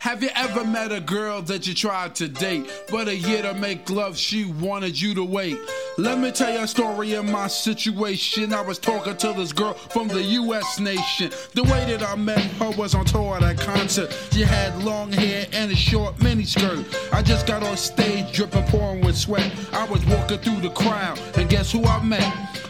Have you ever met a girl that you tried to date, but a year to make love, she wanted you to wait? Let me tell you a story of my situation. I was talking to this girl from the US nation. The way that I met her was on tour at a concert. She had long hair and a short miniskirt. I just got on stage dripping, pouring with sweat. I was walking through the crowd, and guess who I met?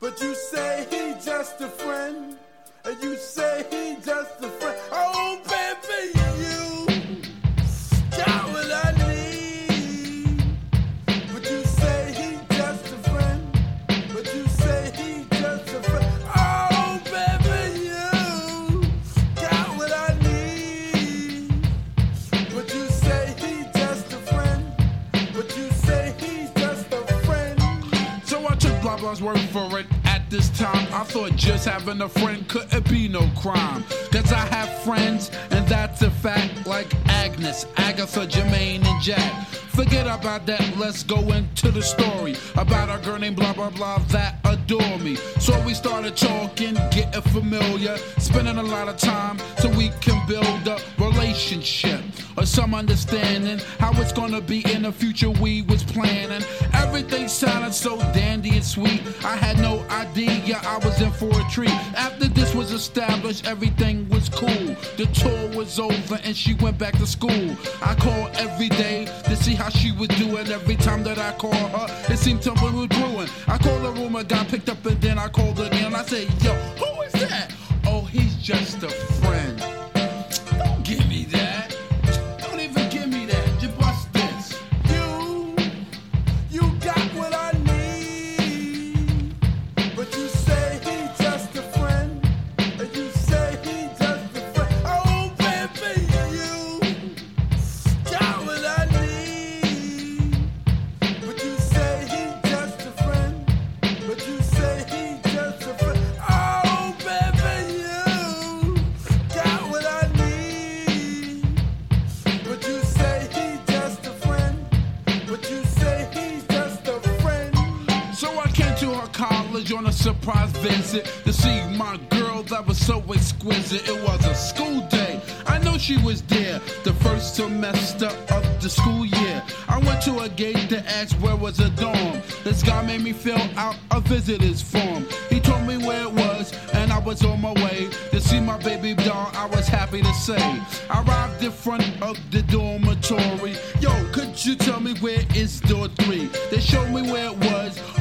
But you say he just a friend. And you say he just a friend. Blah's word for it. At this time, I thought just having a friend couldn't be no crime. Cause I have friends, and that's a fact, like Agnes, Agatha, Jermaine, and Jack. Forget about that, let's go into the story about a girl named blah blah blah that adore me. So we started talking, getting familiar, spending a lot of time so we can build a relationship or some understanding how it's gonna be in the future we was planning. Everything sounded so dandy and sweet. I had no idea I was in for a treat. After this was established, everything was cool. The tour was over and she went back to school. I called every day to see how she was doing. Every time that I called her, it seemed something was brewing. I called the room, I got picked up, and then I called again. I said, Yo, who is that? Oh, he's just a friend. To her college on a surprise visit to see my girl that was so exquisite. It was a school day. I know she was there the first semester of the school year. I went to a gate to ask where was a dorm. This guy made me fill out a visitor's form. He told me where it was, and I was on my way to see my baby doll. I was happy to say. I arrived in front of the dormitory. Yo, could you tell me where is door three? They showed me where it was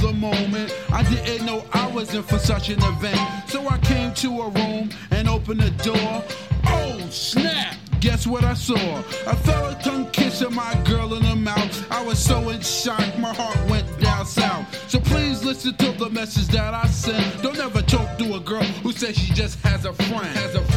the moment. I didn't know I was in for such an event. So I came to a room and opened the door. Oh, snap! Guess what I saw? A fella tongue kissing my girl in the mouth. I was so in shock, my heart went down south. So please listen to the message that I sent. Don't ever talk to a girl who says she just has a friend. Has a